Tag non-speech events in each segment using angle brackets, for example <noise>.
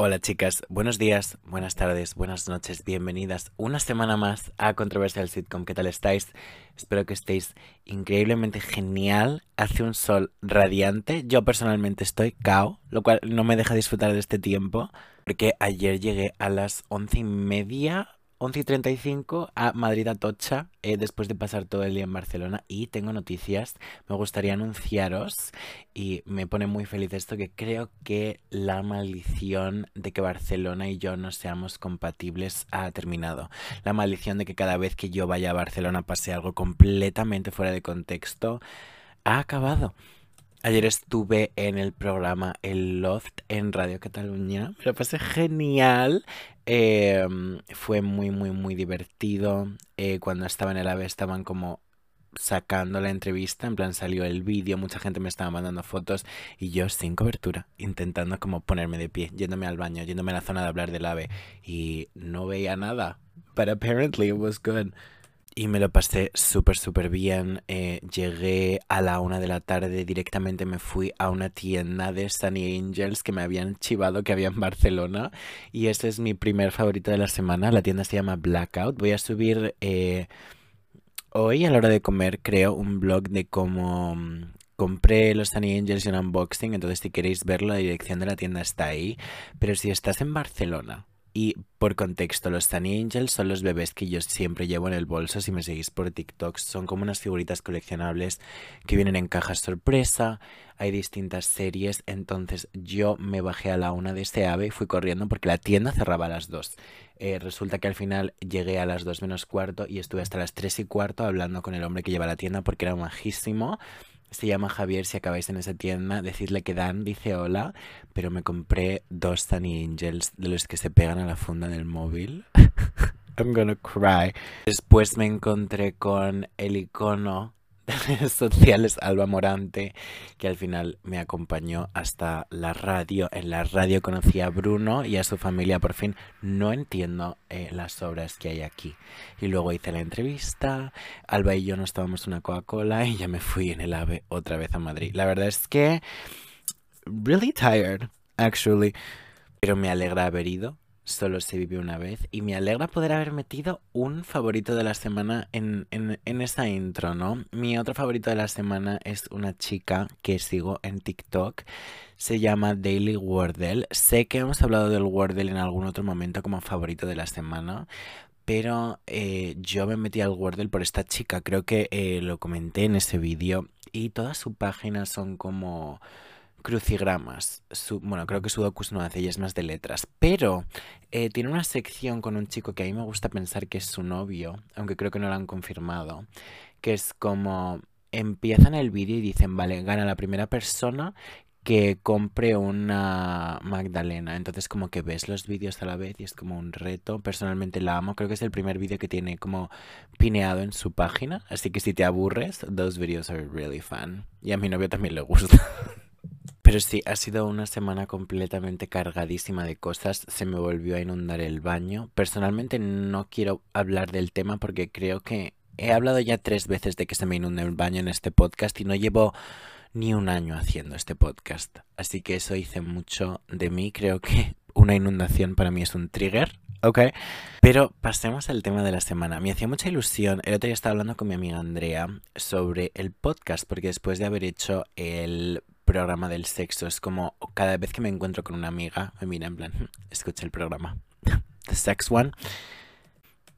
Hola chicas, buenos días, buenas tardes, buenas noches, bienvenidas una semana más a Controversial Sitcom. ¿Qué tal estáis? Espero que estéis increíblemente genial. Hace un sol radiante. Yo personalmente estoy cao, lo cual no me deja disfrutar de este tiempo. Porque ayer llegué a las once y media 11 y 35 a Madrid Atocha eh, después de pasar todo el día en Barcelona y tengo noticias, me gustaría anunciaros y me pone muy feliz esto que creo que la maldición de que Barcelona y yo no seamos compatibles ha terminado. La maldición de que cada vez que yo vaya a Barcelona pase algo completamente fuera de contexto ha acabado. Ayer estuve en el programa El Loft en Radio Cataluña. Me lo pasé genial. Em, fue muy, muy, muy divertido. Eh, cuando estaba en el AVE estaban como sacando la entrevista, en plan salió el vídeo, mucha gente me estaba mandando fotos y yo sin cobertura, intentando como ponerme de pie, yéndome al baño, yéndome a la zona de hablar del ave y no veía nada. But apparently it was good y me lo pasé súper, súper bien. Eh, llegué a la una de la tarde, directamente me fui a una tienda de Sunny Angels que me habían chivado que había en Barcelona. Y ese es mi primer favorito de la semana. La tienda se llama Blackout. Voy a subir eh, hoy a la hora de comer, creo, un blog de cómo mm, compré los Sunny Angels y un unboxing. Entonces, si queréis verlo, la dirección de la tienda está ahí. Pero si estás en Barcelona y por contexto, los Sunny Angels son los bebés que yo siempre llevo en el bolso si me seguís por TikTok. Son como unas figuritas coleccionables que vienen en cajas sorpresa. Hay distintas series. Entonces yo me bajé a la una de este ave y fui corriendo porque la tienda cerraba a las dos. Eh, resulta que al final llegué a las dos menos cuarto y estuve hasta las tres y cuarto hablando con el hombre que lleva la tienda porque era majísimo se llama Javier, si acabáis en esa tienda, decidle que Dan dice hola, pero me compré dos Sunny Angels de los que se pegan a la funda del móvil. <laughs> I'm gonna cry. Después me encontré con el icono <laughs> sociales Alba Morante, que al final me acompañó hasta la radio. En la radio conocí a Bruno y a su familia. Por fin no entiendo eh, las obras que hay aquí. Y luego hice la entrevista. Alba y yo nos tomamos una Coca-Cola y ya me fui en el AVE otra vez a Madrid. La verdad es que really tired, actually. Pero me alegra haber ido solo se vive una vez y me alegra poder haber metido un favorito de la semana en, en, esa intro, ¿no? Mi otro favorito de la semana es una chica que sigo en TikTok. Se llama Daily Wordle. Sé que hemos hablado del Wordle en algún otro momento como favorito de la semana, pero eh, yo me metí al Wordle por esta chica. Creo que eh, lo comenté en ese vídeo y todas sus páginas son como crucigramas. bueno, creo que Sudokus no hace y es más de letras. Pero eh, tiene una sección con un chico que a mí me gusta pensar que es su novio, aunque creo que no lo han confirmado. Que es como empiezan el vídeo y dicen, vale, gana la primera persona que compre una Magdalena. Entonces como que ves los vídeos a la vez y es como un reto. Personalmente la amo. Creo que es el primer vídeo que tiene como pineado en su página. Así que si te aburres, those videos are really fun. Y a mi novio también le gusta. <laughs> Pero sí, ha sido una semana completamente cargadísima de cosas. Se me volvió a inundar el baño. Personalmente no quiero hablar del tema porque creo que he hablado ya tres veces de que se me inunde el baño en este podcast y no llevo ni un año haciendo este podcast. Así que eso dice mucho de mí. Creo que <laughs> una inundación para mí es un trigger. Ok. Pero pasemos al tema de la semana. Me hacía mucha ilusión. El otro día estaba hablando con mi amiga Andrea sobre el podcast porque después de haber hecho el programa del sexo. Es como cada vez que me encuentro con una amiga, me mira en plan, hmm, escucha el programa. <laughs> The Sex One.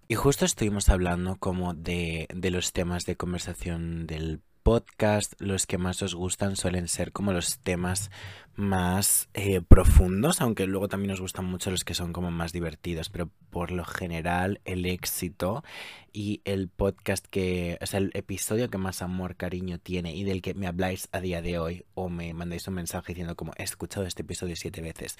Y justo estuvimos hablando como de, de los temas de conversación del podcast, los que más os gustan suelen ser como los temas más eh, profundos, aunque luego también nos gustan mucho los que son como más divertidos, pero por lo general el éxito y el podcast que, o sea, el episodio que más amor, cariño tiene y del que me habláis a día de hoy o me mandáis un mensaje diciendo como he escuchado este episodio siete veces,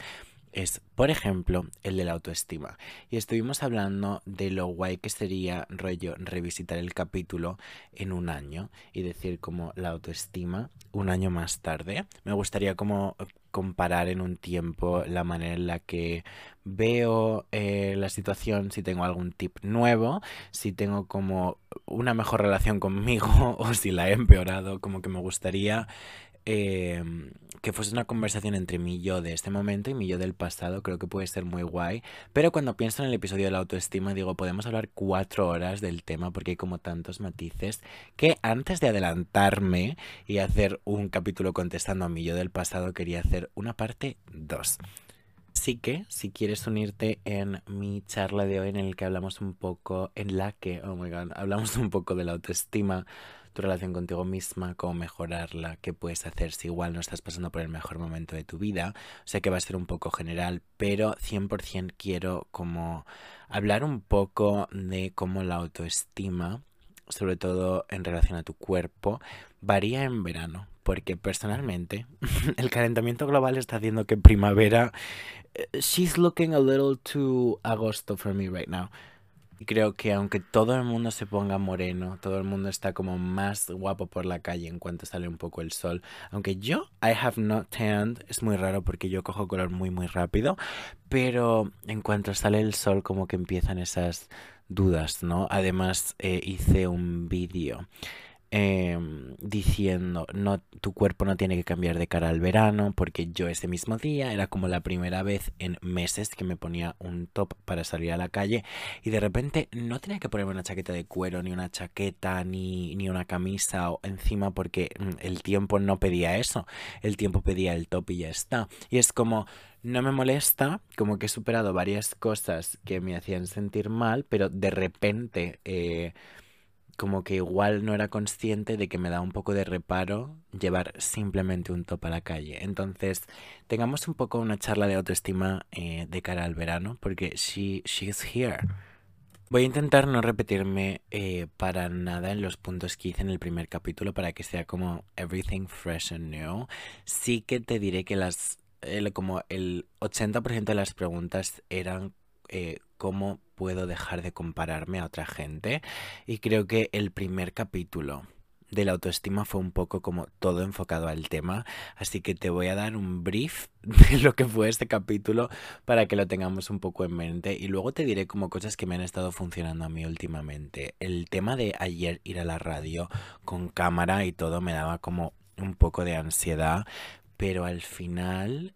es, por ejemplo, el de la autoestima. Y estuvimos hablando de lo guay que sería rollo revisitar el capítulo en un año y decir como la autoestima un año más tarde. Me gustaría como comparar en un tiempo la manera en la que veo eh, la situación, si tengo algún tip nuevo, si tengo como una mejor relación conmigo <laughs> o si la he empeorado, como que me gustaría em, que fuese una conversación entre mi yo de este momento y mi yo del pasado, creo que puede ser muy guay. Pero cuando pienso en el episodio de la autoestima, digo, podemos hablar cuatro horas del tema porque hay como tantos matices que antes de adelantarme y hacer un capítulo contestando a mi yo del pasado, quería hacer una parte 2. Así que, si quieres unirte en mi charla de hoy en el que hablamos un poco, en la que, oh my god, hablamos un poco de la autoestima, tu relación contigo misma, cómo mejorarla, qué puedes hacer si igual no estás pasando por el mejor momento de tu vida. Sea que va a ser un poco general, pero 100% quiero como hablar un poco de cómo la autoestima, sobre todo en relación a tu cuerpo, varía en verano. Porque personalmente <laughs> el calentamiento global está haciendo que primavera... Eh, she's looking a little too agosto for me right now. Creo que aunque todo el mundo se ponga moreno, todo el mundo está como más guapo por la calle en cuanto sale un poco el sol. Aunque yo, I have not tanned, es muy raro porque yo cojo color muy muy rápido, pero en cuanto sale el sol como que empiezan esas dudas, ¿no? Además eh, hice un vídeo Em, diciendo, no, tu cuerpo no tiene que cambiar de cara al verano, porque yo ese mismo día era como la primera vez en meses que me ponía un top para salir a la calle y de repente no tenía que ponerme una chaqueta de cuero, ni una chaqueta, ni, ni una camisa o encima porque mm, el tiempo no pedía eso, el tiempo pedía el top y ya está. Y es como, no me molesta, como que he superado varias cosas que me hacían sentir mal, pero de repente... Eh, como que igual no era consciente de que me da un poco de reparo llevar simplemente un top a la calle. Entonces, tengamos un poco una charla de autoestima eh, de cara al verano, porque she, she's here. Voy a intentar no repetirme eh, para nada en los puntos que hice en el primer capítulo para que sea como everything fresh and new. Sí que te diré que las como el 80% de las preguntas eran eh, cómo puedo dejar de compararme a otra gente. Y creo que el primer capítulo de la autoestima fue un poco como todo enfocado al tema, así que te voy a dar un brief <laughs> de lo que fue este capítulo para que lo tengamos un poco en mente y luego te diré como cosas que me han estado funcionando a mí últimamente. El tema de ayer ir a la radio con cámara y todo me daba como un poco de ansiedad, pero al final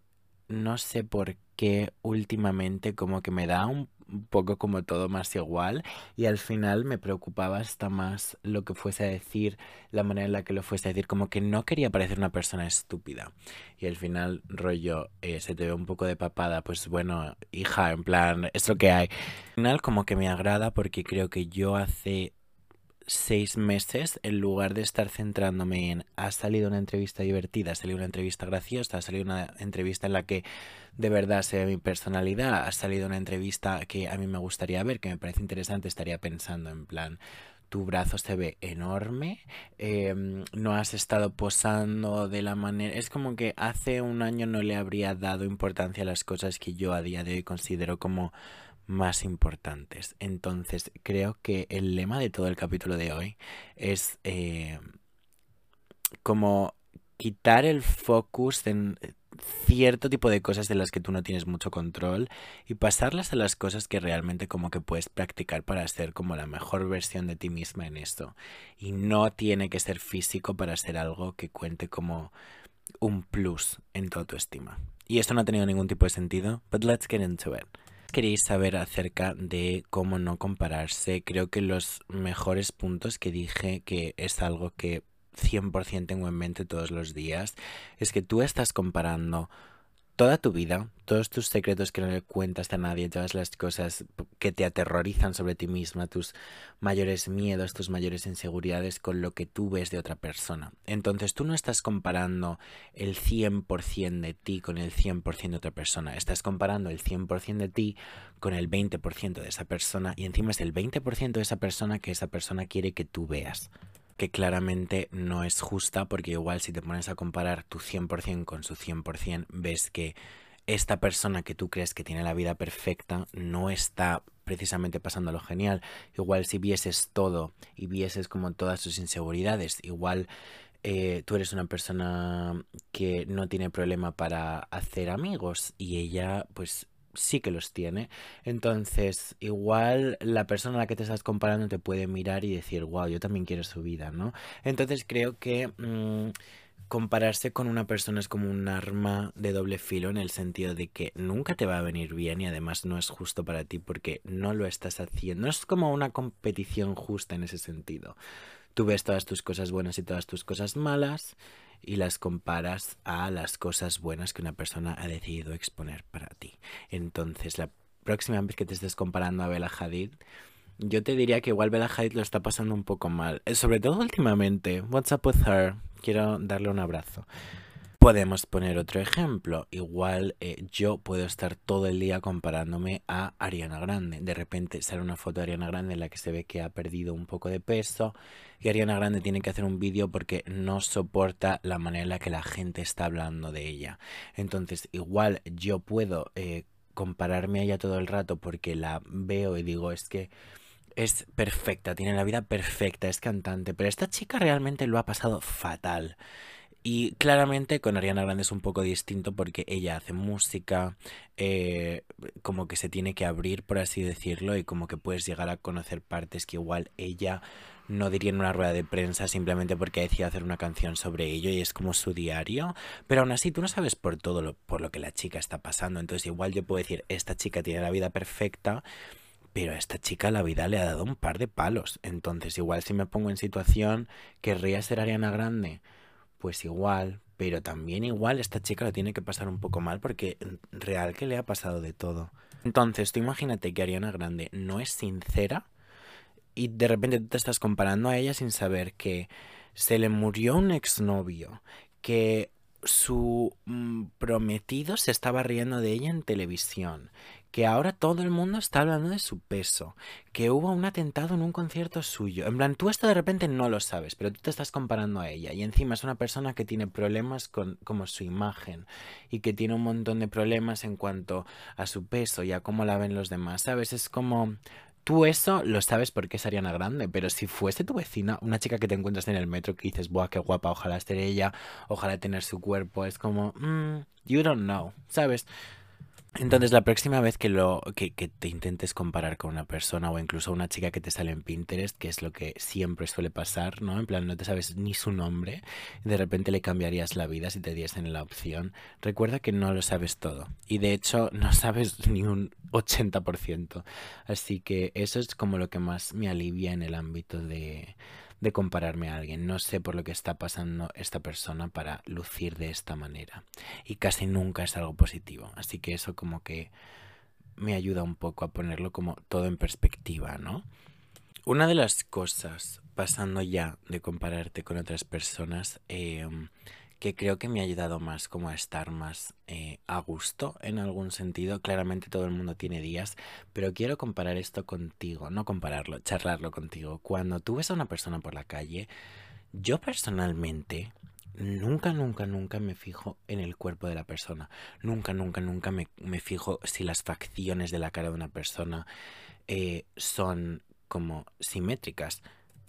no sé por qué últimamente como que me da un poco como todo más igual y al final me preocupaba hasta más lo que fuese a decir, la manera en la que lo fuese a decir, como que no quería parecer una persona estúpida y al final rollo eh, se te ve un poco de papada, pues bueno, hija, en plan, es lo que hay. Al final como que me agrada porque creo que yo hace seis meses, en lugar de estar centrándome en ha salido una entrevista divertida, ha salido una entrevista graciosa, ha salido una entrevista en la que de verdad se ve mi personalidad, ha salido una entrevista que a mí me gustaría ver, que me parece interesante, estaría pensando en plan, tu brazo se ve enorme, em, no has estado posando de la manera... Es como que hace un año no le habría dado importancia a las cosas que yo a día de hoy considero como más importantes. Entonces, creo que el lema de todo el capítulo de hoy es eh, como quitar el focus en cierto tipo de cosas de las que tú no tienes mucho control y pasarlas a las cosas que realmente como que puedes practicar para ser como la mejor versión de ti misma en esto. Y no tiene que ser físico para ser algo que cuente como un plus en tu autoestima. Y esto no ha tenido ningún tipo de sentido, but let's get into it queréis saber acerca de cómo no compararse, creo que los mejores puntos que dije que es algo que 100% tengo en mente todos los días, es que tú estás comparando toda tu vida, todos tus secretos que no le cuentas a nadie, todas las cosas que te aterrorizan sobre ti misma, tus mayores miedos, tus mayores inseguridades con lo que tú ves de otra persona. Entonces tú no estás comparando el 100% de ti con el 100% de otra persona, estás comparando el 100% de ti con el 20% de esa persona y encima es el 20% de esa persona que esa persona quiere que tú veas que claramente no es justa porque igual si te pones a comparar tu 100% con su 100%, ves que esta persona que tú crees que tiene la vida perfecta no está precisamente pasando lo genial. Igual si vieses todo y vieses como todas sus inseguridades, igual eh, tú eres una persona que no tiene problema para hacer amigos y ella pues sí que los tiene. Entonces, igual la persona a la que te estás comparando te puede mirar y decir, wow, yo también quiero su vida, ¿no? Entonces creo que... Mm, compararse con una persona es como un arma de doble filo en el sentido de que nunca te va a venir bien y además no es justo para ti porque no lo estás haciendo. Es como una competición justa en ese sentido. Tú ves todas tus cosas buenas y todas tus cosas malas y las comparas a las cosas buenas que una persona ha decidido exponer para ti. Entonces, la próxima vez que te estés comparando a Bella Hadid, yo te diría que igual Bella Hadid lo está pasando un poco mal. Eh, sobre todo últimamente. What's up with her? Quiero darle un abrazo. Podemos poner otro ejemplo. Igual eh, yo puedo estar todo el día comparándome a Ariana Grande. De repente sale una foto de Ariana Grande en la que se ve que ha perdido un poco de peso y Ariana Grande tiene que hacer un vídeo porque no soporta la manera en la que la gente está hablando de ella. Entonces igual yo puedo eh, compararme a ella todo el rato porque la veo y digo es que es perfecta, tiene la vida perfecta, es cantante, pero esta chica realmente lo ha pasado fatal. Y claramente con Ariana Grande es un poco distinto porque ella hace música, eh, como que se tiene que abrir, por así decirlo, y como que puedes llegar a conocer partes que igual ella no diría en una rueda de prensa simplemente porque decía hacer una canción sobre ello y es como su diario. Pero aún así tú no sabes por todo lo, por lo que la chica está pasando. Entonces igual yo puedo decir, esta chica tiene la vida perfecta pero a esta chica la vida le ha dado un par de palos. Entonces, igual si me pongo en situación, ¿querría ser Ariana Grande? Pues igual, pero también igual esta chica lo tiene que pasar un poco mal porque real que le ha pasado de todo. Entonces, tú imagínate que Ariana Grande no es sincera y de repente tú te estás comparando a ella sin saber que se le murió un exnovio, que su mm, prometido se estaba riendo de ella en televisión, que ahora todo el mundo está hablando de su peso, que hubo un atentado en un concierto suyo. En plan, tú esto de repente no lo sabes, pero tú te estás comparando a ella y encima es una persona que tiene problemas con como su imagen y que tiene un montón de problemas en cuanto a su peso y a cómo la ven los demás, ¿sabes? Es como Tú eso lo sabes porque es Ariana Grande, pero si fuese tu vecina, una chica que te encuentras en el metro que dices, buah, qué guapa, ojalá esté ella, ojalá tener su cuerpo, es como, mm, you don't know, ¿sabes? Entonces, la próxima vez que, lo, que, te intentes comparar con una persona o incluso una chica que te sale en Pinterest, que es lo que siempre suele pasar, ¿no? En plan, no te sabes ni su nombre, de repente le cambiarías la vida si te diesen la opción. Recuerda que no lo sabes todo y de hecho no sabes ni un 80%. Así que eso es como lo que más me alivia en el ámbito de, de compararme a alguien. No sé por lo que está pasando esta persona para lucir de esta manera. Y casi nunca es algo positivo. Así que eso como que me ayuda un poco a ponerlo como todo en perspectiva, ¿no? Una de las cosas, pasando ya de compararte con otras personas, eh, que creo que me ha ayudado más como a estar más eh, a gusto en algún sentido. Claramente todo el mundo tiene días, pero quiero comparar esto contigo, no compararlo, charlarlo contigo. Cuando tú ves a una persona por la calle, yo personalmente nunca, nunca, nunca me fijo en el cuerpo de la persona. Nunca, nunca, nunca me, me fijo si las facciones de la cara de una persona eh, son como simétricas.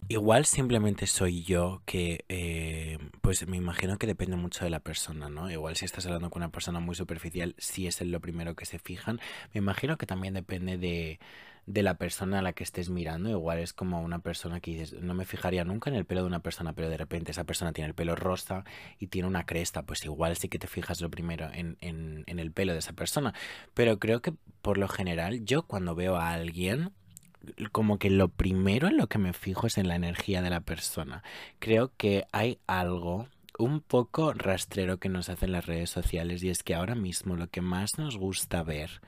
Igual simplemente soy yo que, eh, pues me imagino que depende mucho de la persona, ¿no? Igual si estás hablando con una persona muy superficial, si es lo primero que se fijan. Me imagino que también depende de, de la persona a la que estés mirando. Igual es como una persona que dices, no me fijaría nunca en el pelo de una persona, pero de repente esa persona tiene el pelo rosa y tiene una cresta, pues igual sí que te fijas lo primero en, en, en el pelo de esa persona. Pero creo que por lo general yo cuando veo a alguien como que lo primero en lo que me fijo es en la energía de la persona. Creo que hay algo un poco rastrero que nos hacen las redes sociales y es que ahora mismo lo que más nos gusta ver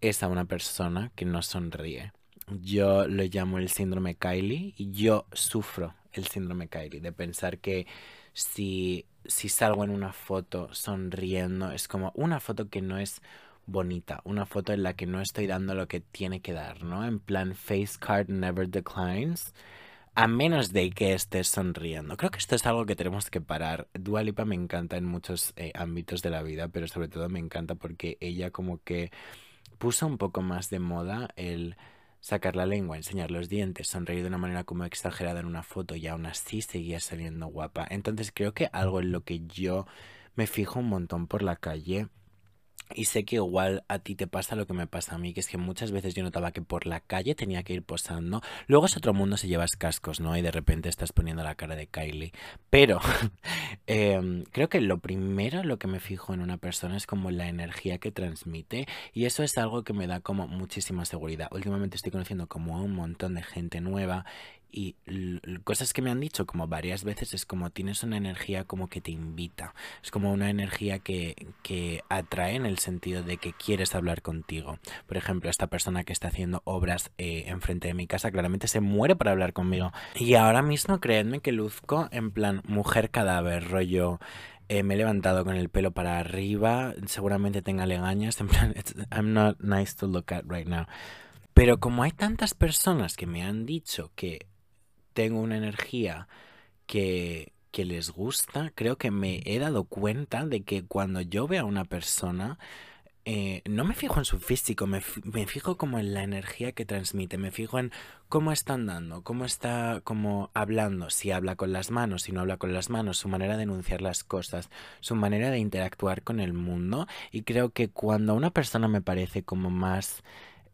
es a una persona que no sonríe. Yo lo llamo el síndrome Kylie y yo sufro el síndrome Kylie de pensar que si, si salgo en una foto sonriendo es como una foto que no es bonita, una foto en la que no estoy dando lo que tiene que dar, ¿no? En plan, face card never declines, a menos de que estés sonriendo. Creo que esto es algo que tenemos que parar. Dua Lipa me encanta en muchos eh, ámbitos de la vida, pero sobre todo me encanta porque ella como que puso un poco más de moda el sacar la lengua, enseñar los dientes, sonreír de una manera como exagerada en una foto y aún así seguía saliendo guapa. Entonces creo que algo en lo que yo me fijo un montón por la calle Y sé que igual a ti te pasa lo que me pasa a mí, que es que muchas veces yo notaba que por la calle tenía que ir posando. Luego es otro mundo si llevas cascos, ¿no? Y de repente estás poniendo la cara de Kylie. Pero <laughs> em, creo que lo primero, lo que me fijo en una persona es como la energía que transmite. Y eso es algo que me da como muchísima seguridad. Últimamente estoy conociendo como un montón de gente nueva y cosas que me han dicho como varias veces es como tienes una energía como que te invita. Es como una energía que, que atrae en el sentido de que quieres hablar contigo. Por ejemplo, esta persona que está haciendo obras eh, enfrente de mi casa claramente se muere para hablar conmigo. Y ahora mismo creedme que luzco en plan mujer cadáver, rollo... Eh, me he levantado con el pelo para arriba, seguramente tenga legañas, en plan, I'm not nice to look at right now. Pero como hay tantas personas que me han dicho que tengo una energía que, que les gusta, creo que me he dado cuenta de que cuando yo veo a una persona, eh, no me fijo en su físico, me, me, fijo como en la energía que transmite, me fijo en cómo está andando, cómo está como hablando, si habla con las manos, si no habla con las manos, su manera de enunciar las cosas, su manera de interactuar con el mundo. Y creo que cuando una persona me parece como más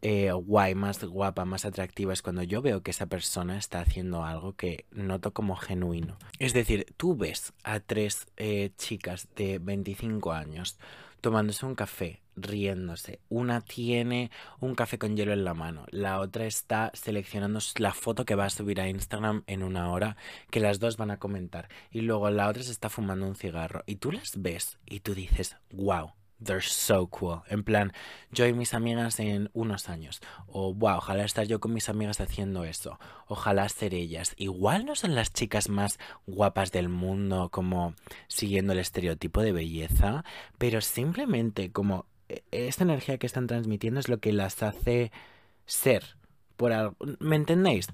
eh, guay, más guapa, más atractiva es cuando yo veo que esa persona está haciendo algo que noto como genuino. Es decir, tú ves a tres eh, chicas de 25 años tomándose un café, riéndose. Una tiene un café con hielo en la mano, la otra está seleccionando la foto que va a subir a Instagram en una hora, que las dos van a comentar. Y luego la otra se está fumando un cigarro. Y tú las ves y tú dices, wow they're so cool. En plan, yo y mis amigas en unos años. O, wow, ojalá estar yo con mis amigas haciendo eso. Ojalá ser ellas. Igual no son las chicas más guapas del mundo, como siguiendo el estereotipo de belleza, pero simplemente como e, esta energía que están transmitiendo es lo que las hace ser. Por algo. ¿Me entendéis?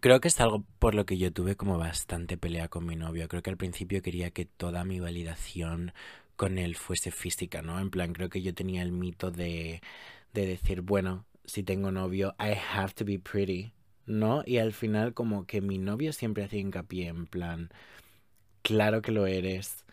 Creo que es algo por lo que yo tuve como bastante pelea con mi novio. Creo que al principio quería que toda mi validación con él fuese física, ¿no? En plan, creo que yo tenía el mito de, de decir, bueno, si tengo novio, I have to be pretty, ¿no? Y al final como que mi novio siempre hacía hincapié en plan, claro que lo eres,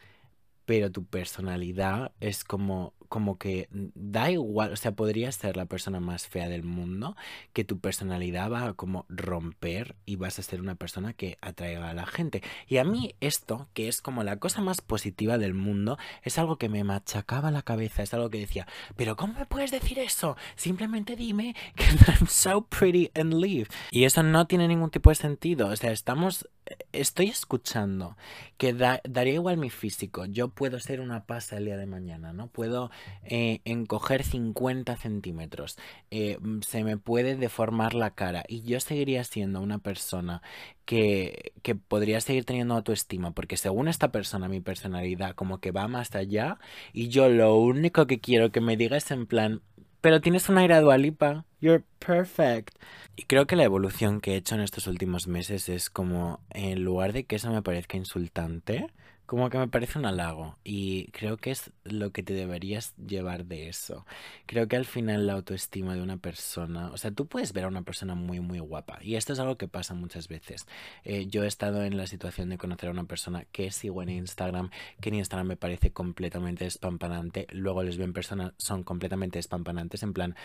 pero tu personalidad es como como que da igual, o sea, podrías ser la persona más fea del mundo, que tu personalidad va a como romper y vas a ser una persona que atraiga a la gente. Y a mí esto, que es como la cosa más positiva del mundo, es algo que me machacaba la cabeza, es algo que decía, pero ¿cómo me puedes decir eso? Simplemente dime que <laughs> I'm so pretty and leave. Y eso no tiene ningún tipo de sentido, o sea, estamos estoy escuchando que daría igual mi físico. Yo puedo ser una pasa el día de mañana, ¿no? Puedo eh, encoger 50 centímetros. Eh, se me puede deformar la cara. Y yo seguiría siendo una persona que, que podría seguir teniendo autoestima. Porque según esta persona, mi personalidad como que va más allá. Y yo lo único que quiero que me diga es en plan, pero tienes una aire dualipa. You're perfect. Y creo que la evolución que he hecho en estos últimos meses es como, en lugar de que eso me parezca insultante, como que me parece un halago y creo que es lo que te deberías llevar de eso. Creo que al final la autoestima de una persona, o sea, tú puedes ver a una persona muy, muy guapa y esto es algo que pasa muchas veces. Eh, yo he estado en la situación de conocer a una persona que sigo en Instagram, que en Instagram me parece completamente espampanante, luego les veo en persona, son completamente espampanantes, en plan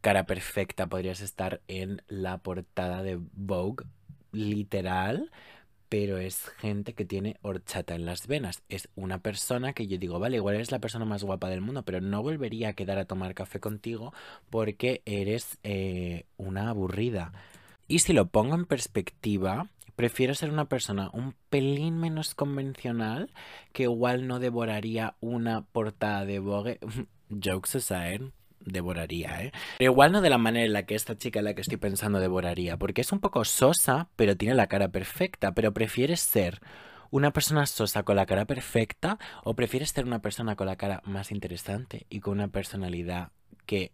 cara perfecta, podrías estar en la portada de Vogue, literal pero es gente que tiene horchata en las venas. Es una persona que yo digo, vale, igual eres la persona más guapa del mundo, pero no volvería a quedar a tomar café contigo porque eres eh, una aburrida. Y si lo pongo en perspectiva, prefiero ser una persona un pelín menos convencional que igual no devoraría una portada de Vogue. <laughs> Jokes aside, devoraría, ¿eh? Pero igual no de la manera en la que esta chica en la que estoy pensando devoraría, porque es un poco sosa, pero tiene la cara perfecta, pero prefieres ser una persona sosa con la cara perfecta o prefieres ser una persona con la cara más interesante y con una personalidad que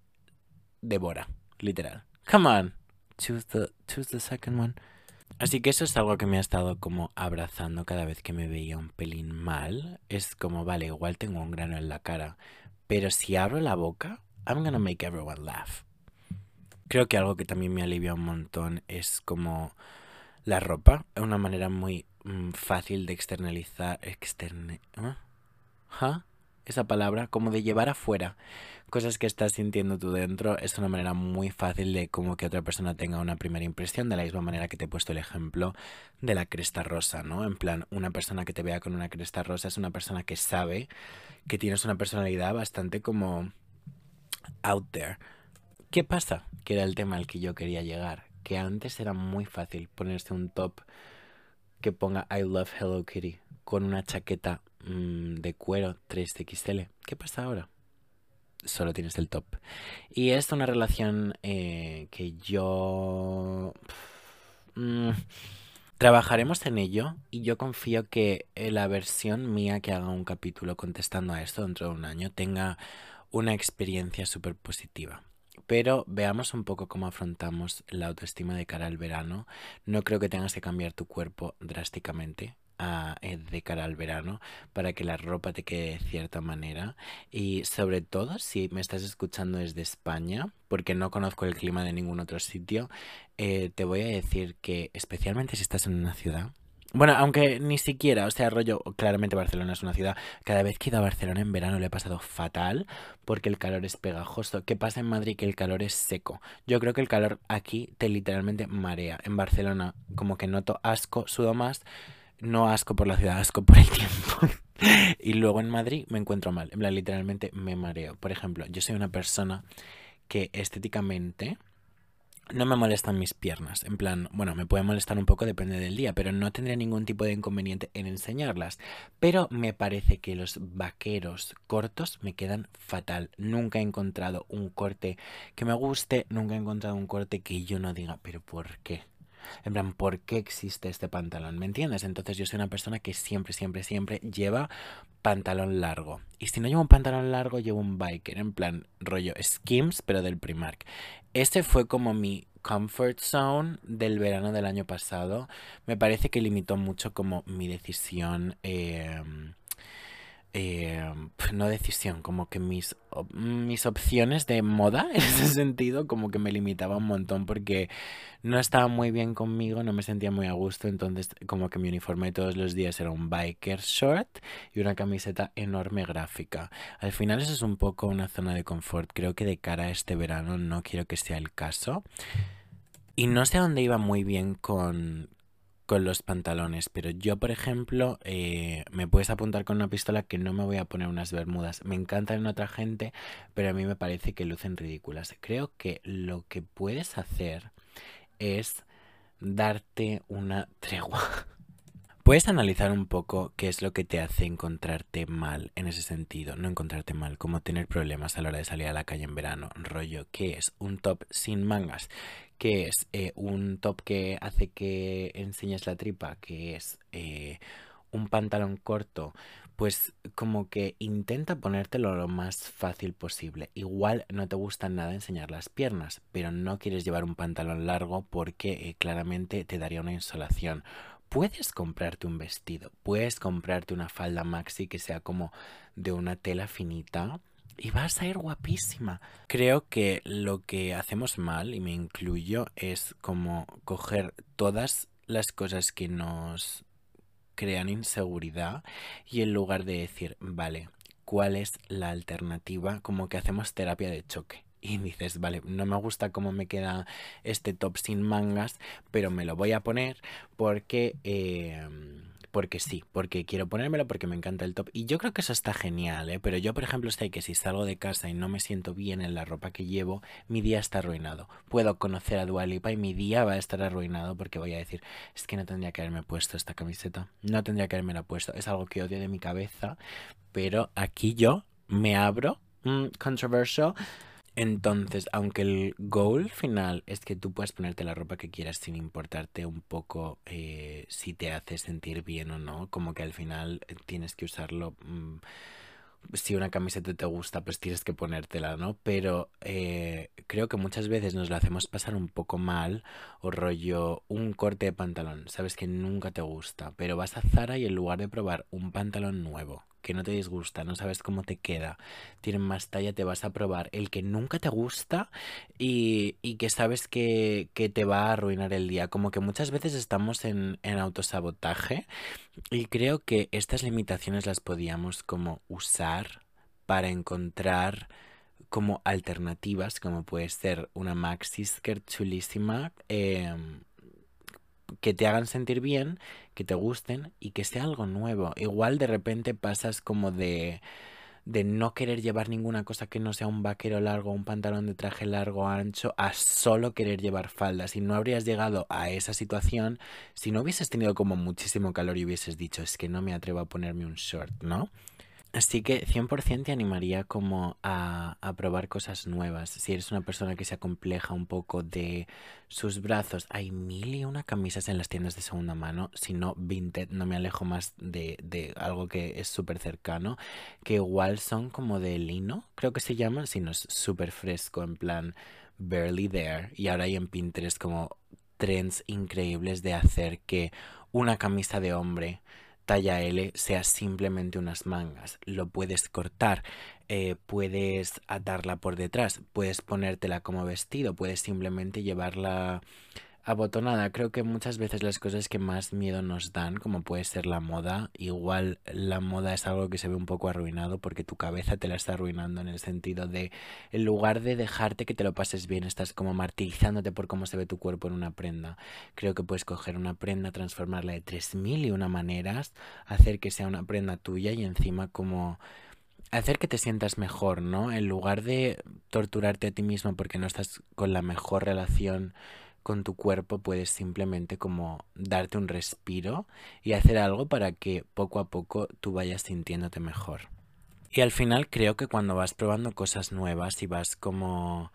devora, literal. Come on, choose the, choose the second one. Así que eso es algo que me ha estado como abrazando cada vez que me veía un pelín mal. Es como, vale, igual tengo un grano en la cara, pero si abro la boca, I'm gonna make everyone laugh. Creo que algo que también me alivia un montón es como la ropa. Es una manera muy mm, fácil de externalizar. Externe. ¿eh? esa palabra, como de llevar afuera cosas que estás sintiendo tú dentro, es una manera muy fácil de como que otra persona tenga una primera impresión, de la misma manera que te he puesto el ejemplo de la cresta rosa, ¿no? En plan, una persona que te vea con una cresta rosa es una persona que sabe que tienes una personalidad bastante como out there. ¿Qué pasa? Que era el tema al que yo quería llegar, que antes era muy fácil ponerse un top que ponga I love Hello Kitty con una chaqueta mm, de cuero 3XL. ¿Qué pasa ahora? Solo tienes el top. Y es una relación eh, que yo... Mm, trabajaremos en ello y yo confío que la versión mía que haga un capítulo contestando a esto dentro de un año tenga una experiencia súper positiva. Pero veamos un poco cómo afrontamos la autoestima de cara al verano. No creo que tengas que cambiar tu cuerpo drásticamente. Eh, de cara al verano para que la ropa te quede de cierta manera y sobre todo si me estás escuchando desde España porque no conozco el clima de ningún otro sitio eh, te voy a decir que especialmente si estás en una ciudad bueno, aunque ni siquiera, o sea, rollo, claramente Barcelona es una ciudad. Cada vez que he ido a Barcelona en verano le he pasado fatal porque el calor es pegajoso. ¿Qué pasa en Madrid? Que el calor es seco. Yo creo que el calor aquí te literalmente marea. En Barcelona, como que noto asco, sudo más. No asco por la ciudad, asco por el <laughs> tiempo. y luego en Madrid me encuentro mal. En plan, literalmente me mareo. Por ejemplo, yo soy una persona que estéticamente no me molestan mis piernas. En plan, bueno, me puede molestar un poco, depende del día, pero no tendría ningún tipo de inconveniente en enseñarlas. Pero me parece que los vaqueros cortos me quedan fatal. Nunca he encontrado un corte que me guste, nunca he encontrado un corte que yo no diga, pero ¿por qué? En plan, ¿por qué existe este pantalón? ¿Me entiendes? Entonces yo soy una persona que siempre, siempre, siempre lleva pantalón largo. Y si no llevo un pantalón largo, llevo un biker, en plan rollo Skims, pero del Primark. Este fue como mi comfort zone del verano del año pasado. Me parece que limitó mucho como mi decisión. Eh, eh, no decisión, como que mis, mis opciones de moda en ese sentido como que me limitaba un montón porque no estaba muy bien conmigo, no me sentía muy a gusto, entonces como que mi uniforme todos los días era un biker short y una camiseta enorme gráfica. Al final eso es un poco una zona de confort, creo que de cara a este verano no quiero que sea el caso. Y no sé a dónde iba muy bien con, con los pantalones, pero yo, por ejemplo, eh, me puedes apuntar con una pistola que no me voy a poner unas bermudas. Me encantan en otra gente, pero a mí me parece que lucen ridículas. Creo que lo que puedes hacer es darte una tregua. <laughs> Puedes analizar un poco qué es lo que te hace encontrarte mal en ese sentido, no encontrarte mal, como tener problemas a la hora de salir a la calle en verano, rollo, ¿qué es? Un top sin mangas, ¿qué es? Eh, un top que hace que enseñes la tripa, ¿qué es? Eh, un pantalón corto, pues como que intenta ponértelo lo más fácil posible. Igual no te gusta nada enseñar las piernas, pero no quieres llevar un pantalón largo porque eh, claramente te daría una insolación puedes comprarte un vestido, puedes comprarte una falda maxi que sea como de una tela finita y vas a ir guapísima. Creo que lo que hacemos mal, y me incluyo, es como coger todas las cosas que nos crean inseguridad y en lugar de decir, vale, ¿cuál es la alternativa? Como que hacemos terapia de choque y dices, vale, no me gusta cómo me queda este top sin mangas, pero me lo voy a poner porque... Eh, porque sí, porque quiero ponérmelo, porque me encanta el top. Y yo creo que eso está genial, ¿eh? Pero yo, por ejemplo, sé que si salgo de casa y no me siento bien en la ropa que llevo, mi día está arruinado. Puedo conocer a Dualipa y mi día va a estar arruinado porque voy a decir, es que no tendría que haberme puesto esta camiseta. No tendría que haberme la puesto. Es algo que odio de mi cabeza. Pero aquí yo me abro. Mm, controversial entonces, aunque el goal final es que tú puedas ponerte la ropa que quieras sin importarte un poco eh, si te hace sentir bien o no, como que al final eh, tienes que usarlo. Mm, si una camiseta te gusta, pues tienes que ponértela, ¿no? Pero eh, creo que muchas veces nos la hacemos pasar un poco mal o rollo un corte de pantalón, sabes que nunca te gusta, pero vas a Zara y en lugar de probar un pantalón nuevo que no te disgusta, no sabes cómo te queda, tienen más talla, te vas a probar el que nunca te gusta y, y que sabes que, que, te va a arruinar el día. Como que muchas veces estamos en, en autosabotaje y creo que estas limitaciones las podíamos como usar para encontrar como alternativas, como puede ser una maxi skirt chulísima, em, que te hagan sentir bien, que te gusten y que sea algo nuevo. Igual de repente pasas como de de no querer llevar ninguna cosa que no sea un vaquero largo, un pantalón de traje largo, ancho, a solo querer llevar faldas. Y no habrías llegado a esa situación si no hubieses tenido como muchísimo calor y hubieses dicho, es que no me atrevo a ponerme un short, ¿no? Así que 100% te animaría como a, probar cosas nuevas. Si eres una persona que se acompleja un poco de sus brazos, hay mil y una camisas en las tiendas de segunda mano. Si no, vintage, no me alejo más de, de algo que es súper cercano. Que igual son como de lino, creo que se llaman. Si no, es súper fresco, en plan barely there. Y ahora hay en Pinterest como trends increíbles de hacer que una camisa de hombre talla L sea simplemente unas mangas. Lo puedes cortar, eh, puedes atarla por detrás, puedes ponértela como vestido, puedes simplemente llevarla abotonada. Creo que muchas veces las cosas que más miedo nos dan, como puede ser la moda, igual la moda es algo que se ve un poco arruinado porque tu cabeza te la está arruinando en el sentido de, en lugar de dejarte que te lo pases bien, estás como martirizándote por cómo se ve tu cuerpo en una prenda. Creo que puedes coger una prenda, transformarla de 3000 y una maneras, hacer que sea una prenda tuya y encima como hacer que te sientas mejor, ¿no? En lugar de torturarte a ti mismo porque no estás con la mejor relación con tu cuerpo puedes simplemente como darte un respiro y hacer algo para que poco a poco tú vayas sintiéndote mejor. Y al final creo que cuando vas probando cosas nuevas y vas como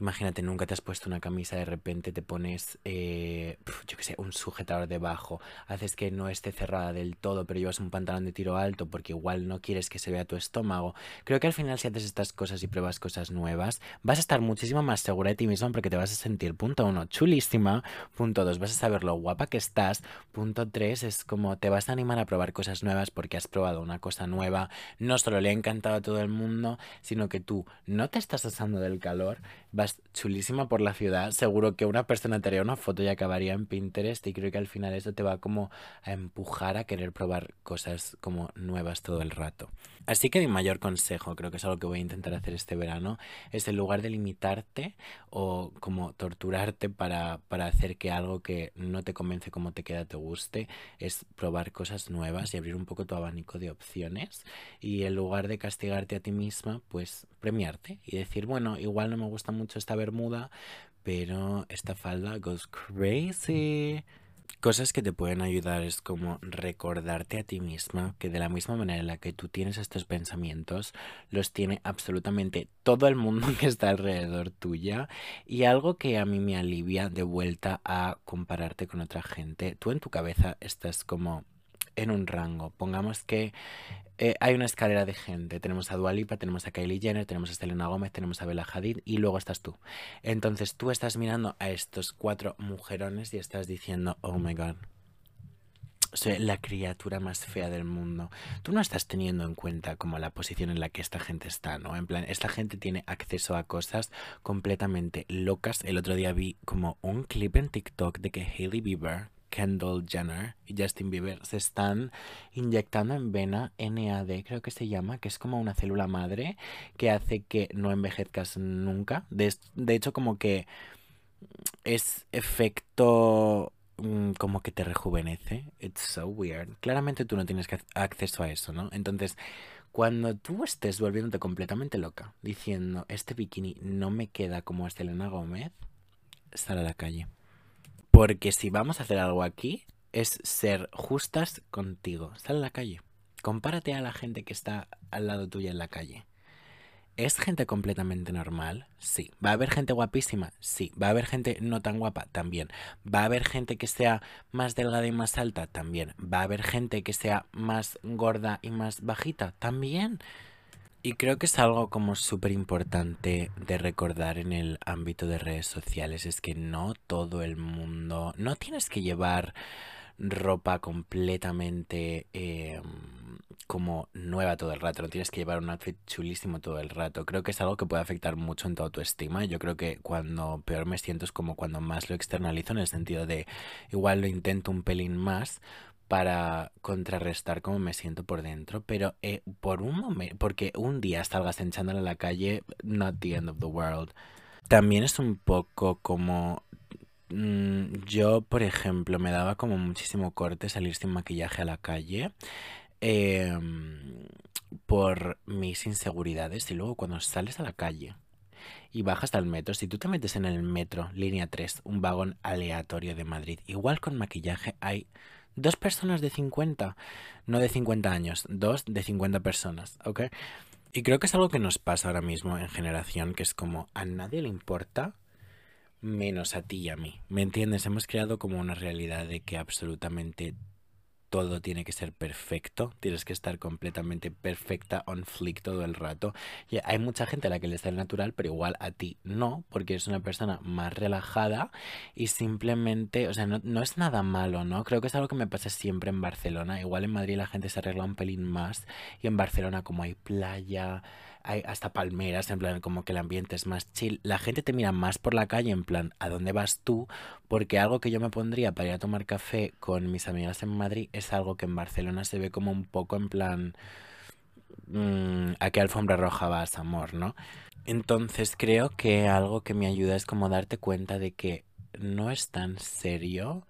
Imagínate, nunca te has puesto una camisa, de repente te pones, eh, yo qué sé, un sujetador debajo, haces que no esté cerrada del todo, pero llevas un pantalón de tiro alto porque igual no quieres que se vea tu estómago. Creo que al final si haces estas cosas y pruebas cosas nuevas, vas a estar muchísimo más segura de ti mismo porque te vas a sentir, punto uno, chulísima, punto dos, vas a saber lo guapa que estás, punto tres, es como te vas a animar a probar cosas nuevas porque has probado una cosa nueva, no solo le ha encantado a todo el mundo, sino que tú no te estás asando del calor, vas chulísima por la ciudad. Seguro que una persona te haría una foto y acabaría en Pinterest y creo que al final eso te va como a empujar a querer probar cosas como nuevas todo el rato. Así que mi mayor consejo, creo que es algo que voy a intentar hacer este verano, es en lugar de limitarte o como torturarte para, para hacer que algo que no te convence como te queda te guste, es probar cosas nuevas y abrir un poco tu abanico de opciones y en lugar de castigarte a ti misma, pues premiarte y decir, bueno, igual no me gusta mucho esta bermuda, pero esta falda goes crazy. Cosas que te pueden ayudar es como recordarte a ti misma que de la misma manera en la que tú tienes estos pensamientos, los tiene absolutamente todo el mundo <laughs> que está alrededor tuya y algo que a mí me alivia de vuelta a compararte con otra gente. Tú en tu cabeza estás como en un rango. Pongamos que eh, hay una escalera de gente. Tenemos a Dualipa, tenemos a Kylie Jenner, tenemos a Selena Gómez, tenemos a Bella Hadid y luego estás tú. Entonces tú estás mirando a estos cuatro mujerones y estás diciendo, oh my god. Soy la criatura más fea del mundo. Tú no estás teniendo en cuenta como la posición en la que esta gente está, ¿no? En plan, esta gente tiene acceso a cosas completamente locas. El otro día vi como un clip en TikTok de que Hailey Bieber, Kendall Jenner y Justin Bieber se están inyectando en vena NAD, creo que se llama, que es como una célula madre que hace que no envejezcas nunca. De, de hecho, como que es efecto mm, como que te rejuvenece. It's so weird. Claramente tú no tienes acceso a eso, ¿no? Entonces, cuando tú estés volviéndote completamente loca, diciendo, este bikini no me queda como a Selena Gómez, sal a la calle. Porque si vamos a hacer algo aquí, es ser justas contigo. Sal a la calle. Compárate a la gente que está al lado tuya en la calle. ¿Es gente completamente normal? Sí. ¿Va a haber gente guapísima? Sí. ¿Va a haber gente no tan guapa? También. ¿Va a haber gente que sea más delgada y más alta? También. ¿Va a haber gente que sea más gorda y más bajita? También. Y creo que es algo como súper importante de recordar en el ámbito de redes sociales, es que no todo el mundo, no tienes que llevar ropa completamente eh, como nueva todo el rato, no tienes que llevar un outfit chulísimo todo el rato. Creo que es algo que puede afectar mucho en tu autoestima. Yo creo que cuando peor me siento es como cuando más lo externalizo en el sentido de igual lo intento un pelín más para contrarrestar cómo me siento por dentro, pero eh, por un momento, porque un día salgas hinchándole a la calle, not the end of the world. También es un poco como mm, yo, por ejemplo, me daba como muchísimo corte salir sin maquillaje a la calle em, por mis inseguridades y luego cuando sales a la calle y bajas al metro, si tú te metes en el metro, línea 3, un vagón aleatorio de Madrid, igual con maquillaje hay dos personas de 50, no de 50 años, dos de 50 personas, ¿ok? Y creo que es algo que nos pasa ahora mismo en generación, que es como a nadie le importa menos a ti y a mí. ¿Me entiendes? Hemos creado como una realidad de que absolutamente todo tiene que ser perfecto, tienes que estar completamente perfecta, on flick todo el rato. Y hay mucha gente a la que le sale natural, pero igual a ti no, porque eres una persona más relajada y simplemente, o sea, no, no es nada malo, ¿no? Creo que es algo que me pasa siempre en Barcelona. Igual en Madrid la gente se arregla un pelín más y en Barcelona como hay playa, hay hasta palmeras, en plan, como que el ambiente es más chill. La gente te mira más por la calle, en plan, ¿a dónde vas tú? Porque algo que yo me pondría para ir a tomar café con mis amigas en Madrid es algo que en Barcelona se ve como un poco en plan, mmm, ¿a qué alfombra roja vas, amor, no? Entonces creo que algo que me ayuda es como darte cuenta de que no es tan serio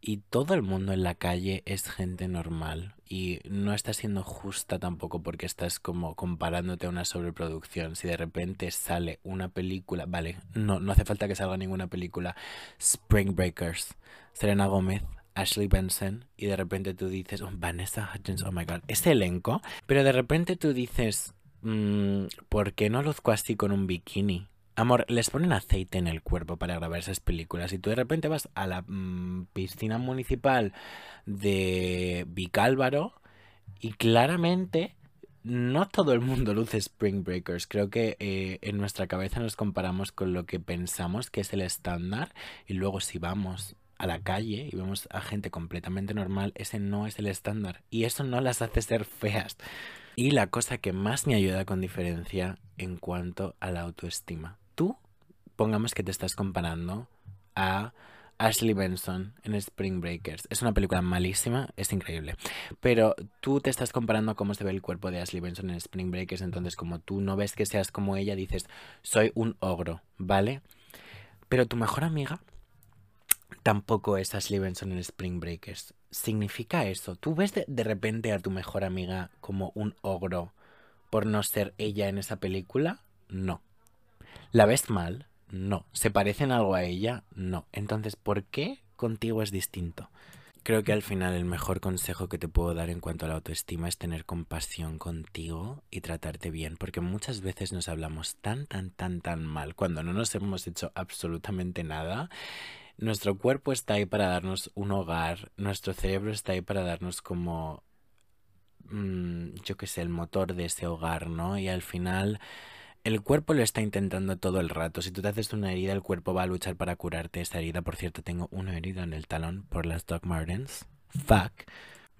y todo el mundo en la calle es gente normal y no está siendo justa tampoco porque estás como comparándote a una sobreproducción. Si de repente sale una película, vale, no, no hace falta que salga ninguna película. Spring Breakers, Serena Gómez, Ashley Benson y de repente tú dices, oh, Vanessa Hudgens, oh my god, ese elenco, pero de repente tú dices, mm, ¿por qué no luzco así con un bikini? Amor, les ponen aceite en el cuerpo para grabar esas películas y tú de repente vas a la mm, piscina municipal de Vicálvaro y claramente no todo el mundo luce Spring Breakers. Creo que eh, en nuestra cabeza nos comparamos con lo que pensamos que es el estándar y luego si vamos a la calle y vemos a gente completamente normal, ese no es el estándar y eso no las hace ser feas. Y la cosa que más me ayuda con diferencia en cuanto a la autoestima pongamos que te estás comparando a Ashley Benson en Spring Breakers. Es una película malísima, es increíble. Pero tú te estás comparando a cómo se ve el cuerpo de Ashley Benson en Spring Breakers, entonces como tú no ves que seas como ella, dices, soy un ogro, ¿vale? Pero tu mejor amiga tampoco es Ashley Benson en Spring Breakers. ¿Significa eso? ¿Tú ves de, de repente a tu mejor amiga como un ogro por no ser ella en esa película? No. ¿La ves mal? No. ¿Se parecen algo a ella? No. Entonces, ¿por qué contigo es distinto? Creo que al final el mejor consejo que te puedo dar en cuanto a la autoestima es tener compasión contigo y tratarte bien, porque muchas veces nos hablamos tan, tan, tan, tan mal cuando no nos hemos hecho absolutamente nada. Nuestro cuerpo está ahí para darnos un hogar, nuestro cerebro está ahí para darnos como, mmm, yo qué sé, el motor de ese hogar, ¿no? Y al final el cuerpo lo está intentando todo el rato. Si tú te haces una herida, el cuerpo va a luchar para curarte esa herida. Por cierto, tengo una herida en el talón por las Doc Martens. Fuck.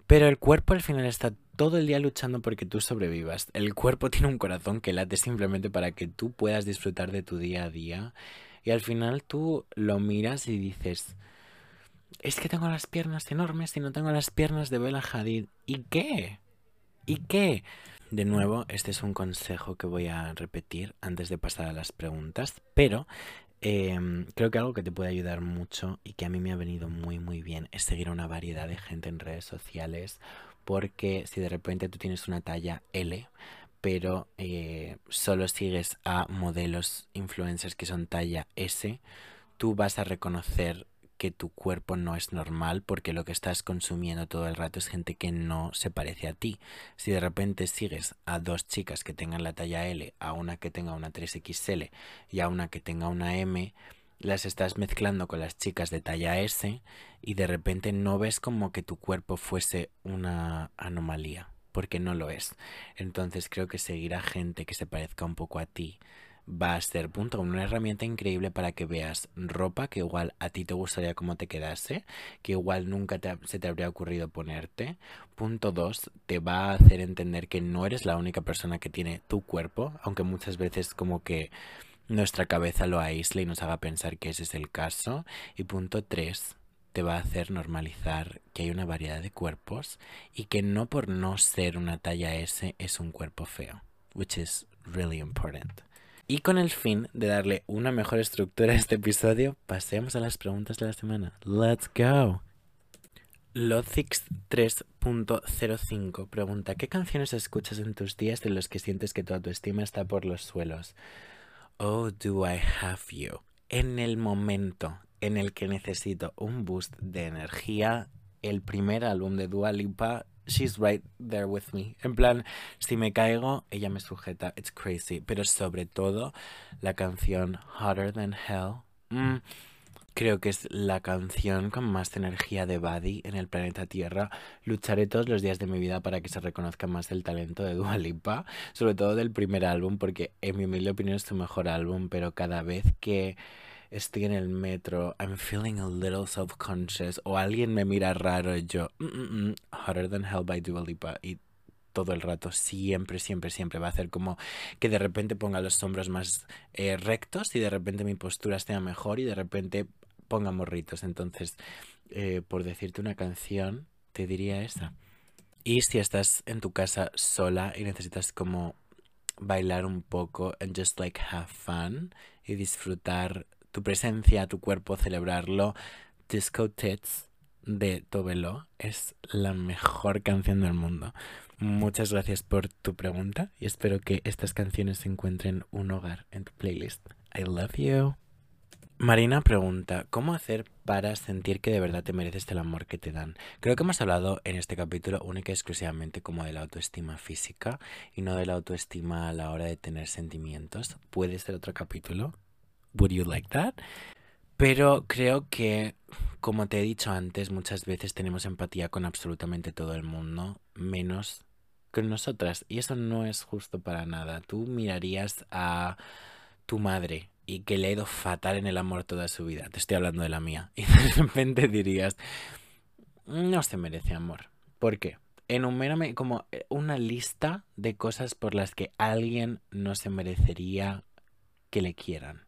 Pero el cuerpo al final está todo el día luchando porque tú sobrevivas. El cuerpo <laughs> tiene un corazón que late simplemente para que tú puedas disfrutar de tu día a día. Y al final tú lo miras y dices, es que tengo las piernas enormes y no tengo las piernas de Bella Hadid. ¿Y qué? ¿Y qué? De nuevo, este es un consejo que voy a repetir antes de pasar a las preguntas, pero em, creo que algo que te puede ayudar mucho y que a mí me ha venido muy muy bien es seguir a una variedad de gente en redes sociales, porque si de repente tú tienes una talla L, pero eh, solo sigues a modelos influencers que son talla S, tú vas a reconocer que tu cuerpo no es normal porque lo que estás consumiendo todo el rato es gente que no se parece a ti. Si de repente sigues a dos chicas que tengan la talla L, a una que tenga una 3XL y a una que tenga una M, las estás mezclando con las chicas de talla S y de repente no ves como que tu cuerpo fuese una anomalía, porque no lo es. Entonces creo que seguir a gente que se parezca un poco a ti va a ser, punto una herramienta increíble para que veas ropa que igual a ti te gustaría cómo te quedase, que igual nunca se te habría ocurrido ponerte. Punto dos, te va a hacer entender que no eres la única persona que tiene tu cuerpo, aunque muchas veces como que nuestra cabeza lo aísle y nos haga pensar que ese es el caso. Y punto tres, te va a hacer normalizar que hay una variedad de cuerpos y que no por no ser una talla S es un cuerpo feo, which is really important. Y con el fin de darle una mejor estructura a este episodio, pasemos a las preguntas de la semana. Let's go. Lozix 3.05 pregunta, ¿qué canciones escuchas en tus días en los que sientes que tu autoestima está por los suelos? Oh, do I have you. En el momento en el que necesito un boost de energía, el primer álbum de Dua Lipa she's right there with me. En plan, si me caigo, ella me sujeta. It's crazy. Pero sobre todo, la canción Hotter Than Hell. Mm, creo que es la canción con más energía de Buddy en el planeta Tierra. Lucharé todos los días de mi vida para que se reconozca más el talento de Dua Lipa, sobre todo del primer álbum, porque en mi humilde opinión es su mejor álbum, pero cada vez que estoy en el metro, I'm feeling a little self-conscious, o alguien me mira raro yo, mm, mm, mm, Hotter Than Hell by Dua Lipa, y todo el rato, siempre, siempre, siempre va a hacer como que de repente ponga los hombros más eh, rectos y de repente mi postura esté mejor y de repente ponga morritos. Entonces, eh, por decirte una canción, te diría esa. Y si estás en tu casa sola y necesitas como bailar un poco and just like have fun y disfrutar tu presencia, tu cuerpo, celebrarlo. Disco Tits de Tobelo es la mejor canción del mundo. Muchas gracias por tu pregunta y espero que estas canciones encuentren un hogar en tu playlist. I love you. Marina pregunta, ¿cómo hacer para sentir que de verdad te mereces el amor que te dan? Creo que hemos hablado en este capítulo única y exclusivamente como de la autoestima física y no de la autoestima a la hora de tener sentimientos. Puede ser otro capítulo, Would you like that? Pero creo que, como te he dicho antes, muchas veces tenemos empatía con absolutamente todo el mundo, menos con nosotras. Y eso no es justo para nada. Tú mirarías a tu madre y que le ha ido fatal en el amor toda su vida. Te estoy hablando de la mía. <laughs> Y de repente dirías, no se merece amor. ¿Por qué? Enumérame como una lista de cosas por las que alguien no se merecería que le quieran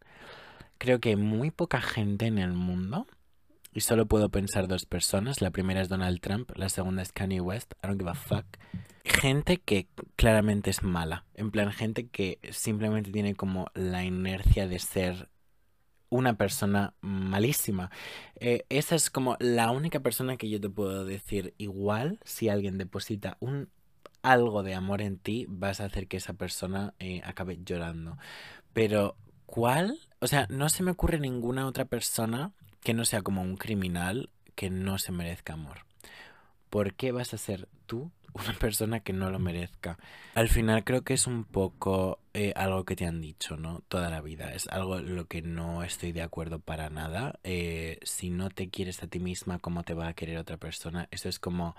creo que muy poca gente en el mundo. Y solo puedo pensar dos personas. La primera es Donald Trump, la segunda es Kanye West. I don't give a fuck. Gente que claramente es mala. En plan, gente que simplemente tiene como la inercia de ser una persona malísima. Eh, esa es como la única persona que yo te puedo decir. Igual, si alguien deposita un algo de amor en ti, vas a hacer que esa persona eh, acabe llorando. Pero ¿Cuál? O sea, no se me ocurre ninguna otra persona que no sea como un criminal que no se merezca amor. ¿Por qué vas a ser tú una <laughs> persona que no lo merezca? Al final creo que es un poco eh, algo que te han dicho, ¿no? Toda la vida. Es algo lo que no estoy de acuerdo para nada. Eh, si no te quieres a ti misma, ¿cómo te va a querer otra persona? Eso es como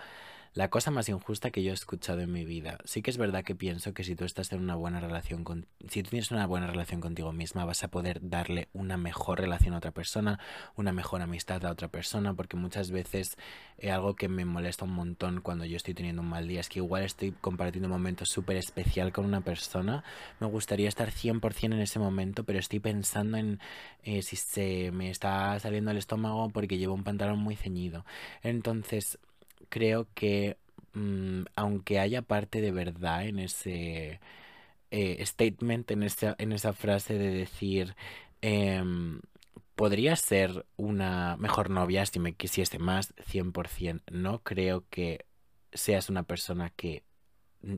la cosa más injusta que yo he escuchado en mi vida. Sí que es verdad que pienso que si tú estás en una buena relación con si tú tienes una buena relación contigo misma, vas a poder darle una mejor relación a otra persona, una mejor amistad a otra persona, porque muchas veces eh, algo que me molesta un montón cuando yo estoy teniendo un mal día es que igual estoy compartiendo un momento súper especial con una persona, me gustaría estar 100% en ese momento, pero estoy pensando en eh, si se me está saliendo el estómago porque llevo un pantalón muy ceñido. Entonces, creo que mm, aunque haya parte de verdad en ese eh, statement, en esa, en esa frase de decir, em, podría ser una mejor novia si me quisiese más, 100%. No creo que seas una persona que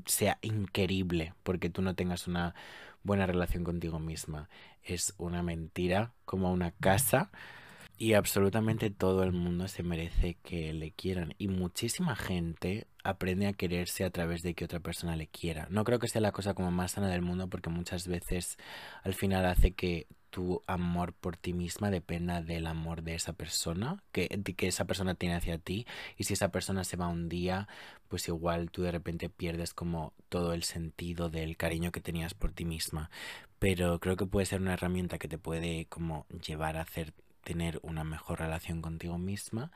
sea increíble porque tú no tengas una buena relación contigo misma. Es una mentira como una casa y absolutamente todo el mundo se merece que le quieran. Y muchísima gente aprende a quererse a través de que otra persona le quiera. No creo que sea la cosa como más sana del mundo porque muchas veces al final hace que tu amor por ti misma dependa del amor de esa persona, que, que esa persona tiene hacia ti. Y si esa persona se va un día, pues igual tú de repente pierdes como todo el sentido del cariño que tenías por ti misma. Pero creo que puede ser una herramienta que te puede como llevar a hacer tener una mejor relación contigo misma.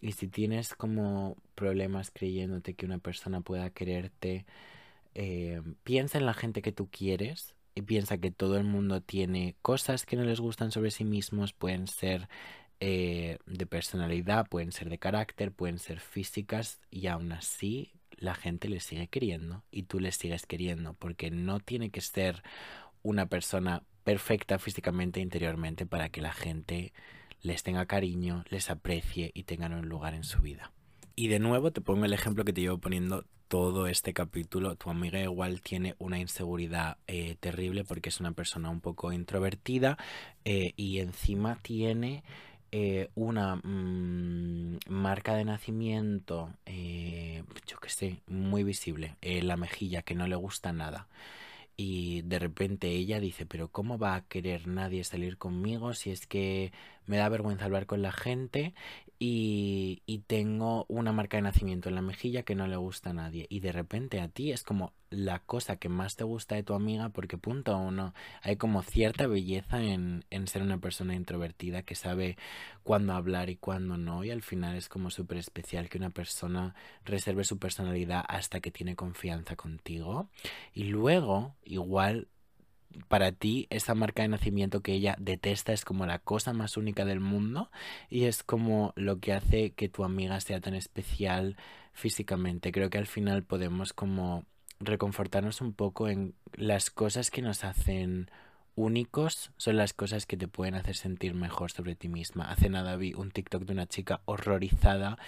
Y si tienes como problemas creyéndote que una persona pueda quererte, eh, piensa en la gente que tú quieres y piensa que todo el mundo tiene cosas que no les gustan sobre sí mismos, pueden ser eh, de personalidad, pueden ser de carácter, pueden ser físicas y aún así la gente le sigue queriendo y tú le sigues queriendo porque no tiene que ser una persona perfecta físicamente e interiormente para que la gente les tenga cariño, les aprecie y tengan un lugar en su vida. Y de nuevo te pongo el ejemplo que te llevo poniendo todo este capítulo. Tu amiga igual tiene una inseguridad eh, terrible porque es una persona un poco introvertida eh, y encima tiene eh, una mm, marca de nacimiento, yo que sé, muy visible, la mejilla, que no le gusta nada y de repente ella dice, pero ¿cómo va a querer nadie salir conmigo si es que me da vergüenza hablar con la gente y, y, tengo una marca de nacimiento en la mejilla que no le gusta a nadie? Y de repente a ti es como la cosa que más te gusta de tu amiga porque punto uno, hay como cierta belleza en, en ser una persona introvertida que sabe cuándo hablar y cuándo no y al final es como súper especial que una persona reserve su personalidad hasta que tiene confianza contigo y luego igual para ti esa marca de nacimiento que ella detesta es como la cosa más única del mundo y es como lo que hace que tu amiga sea tan especial físicamente. Creo que al final podemos como reconfortarnos un poco en las cosas que nos hacen únicos son las cosas que te pueden hacer sentir mejor sobre ti misma. Hace nada vi un TikTok de una chica horrorizada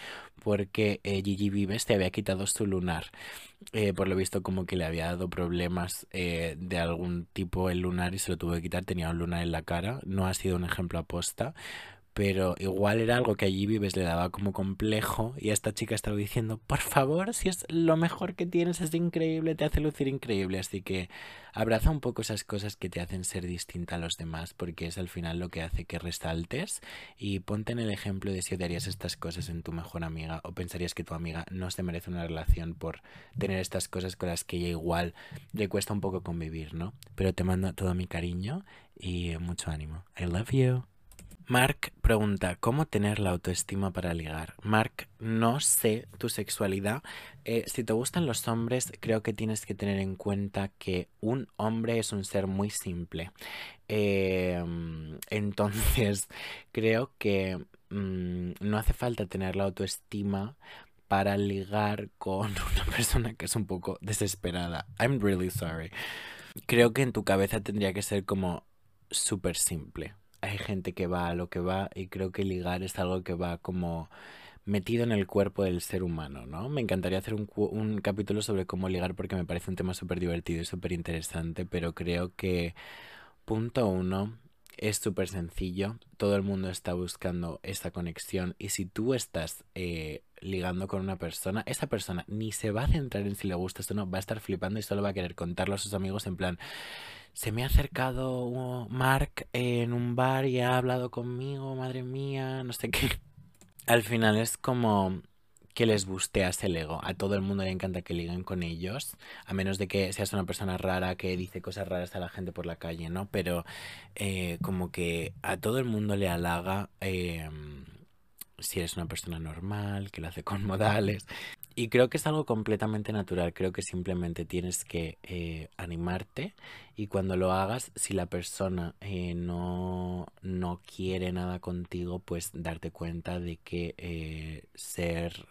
porque eh, Gigi Vives te había quitado su lunar. Eh, por lo visto como que le había dado problemas eh, de algún tipo el lunar y se lo tuvo que quitar. Tenía un lunar en la cara. No ha sido un ejemplo aposta pero igual era algo que allí vives le daba como complejo y esta chica estaba diciendo, por favor, si es lo mejor que tienes, es increíble, te hace lucir increíble, así que abraza un poco esas cosas que te hacen ser distinta a los demás, porque es al final lo que hace que resaltes y ponte en el ejemplo de si odiarías estas cosas en tu mejor amiga o pensarías que tu amiga no se merece una relación por tener estas cosas con las que ella igual le cuesta un poco convivir, ¿no? Pero te mando todo mi cariño y mucho ánimo. I love you. Mark pregunta, ¿cómo tener la autoestima para ligar? Mark, no sé tu sexualidad. Eh, si te gustan los hombres, creo que tienes que tener en cuenta que un hombre es un ser muy simple. Em, entonces, <laughs> creo que mm, no hace falta tener la autoestima para ligar con <laughs> una persona que es un poco desesperada. I'm really sorry. Creo que en tu cabeza tendría que ser como súper simple hay gente que va a lo que va y creo que ligar es algo que va como metido en el cuerpo del ser humano, ¿no? Me encantaría hacer un, capítulo sobre cómo ligar porque me parece un tema súper divertido y súper interesante, pero creo que punto uno es súper sencillo, todo el mundo está buscando esta conexión y si tú estás eh, ligando con una persona, esa persona ni se va a centrar en si le gusta o no, va a estar flipando y solo va a querer contarlo a sus amigos en plan, se me ha acercado Mark en un bar y ha hablado conmigo, madre mía, no sé qué. <laughs> Al final es como que les busteas el ego. A todo el mundo le encanta que liguen con ellos, a menos de que seas una persona rara que dice cosas raras a la gente por la calle, ¿no? Pero eh, como que a todo el mundo le halaga eh, si eres una persona normal, que lo hace con <laughs> modales. Y creo que es algo completamente natural, creo que simplemente tienes que eh, animarte y cuando lo hagas, si la persona eh, no, no quiere nada contigo, pues darte cuenta de que eh, ser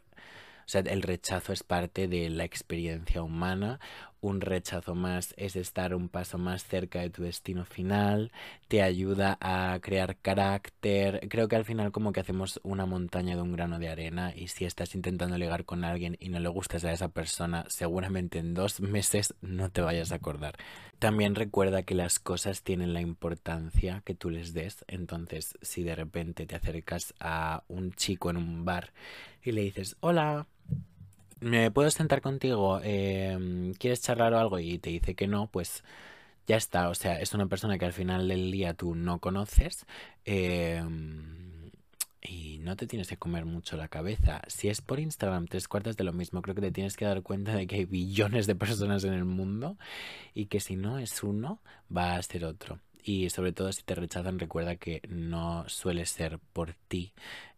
o sea, el rechazo es parte de la experiencia humana. Un rechazo más es estar un paso más cerca de tu destino final. Te ayuda a crear carácter. Creo que al final como que hacemos una montaña de un grano de arena y si estás intentando ligar con alguien y no le gustas a esa persona, seguramente en dos meses no te vayas a acordar. También recuerda que las cosas tienen la importancia que tú les des. Entonces, si de repente te acercas a un chico en un bar y le dices, hola, ¿me puedo sentar contigo? Em, ¿Quieres charlar o algo? Y te dice que no, pues ya está. O sea, es una persona que al final del día tú no conoces. Em, y no te tienes que comer mucho la cabeza. Si es por Instagram, tres cuartas de lo mismo. Creo que te tienes que dar cuenta de que hay billones de personas en el mundo y que si no es uno, va a ser otro. Y sobre todo si te rechazan, recuerda que no suele ser por ti,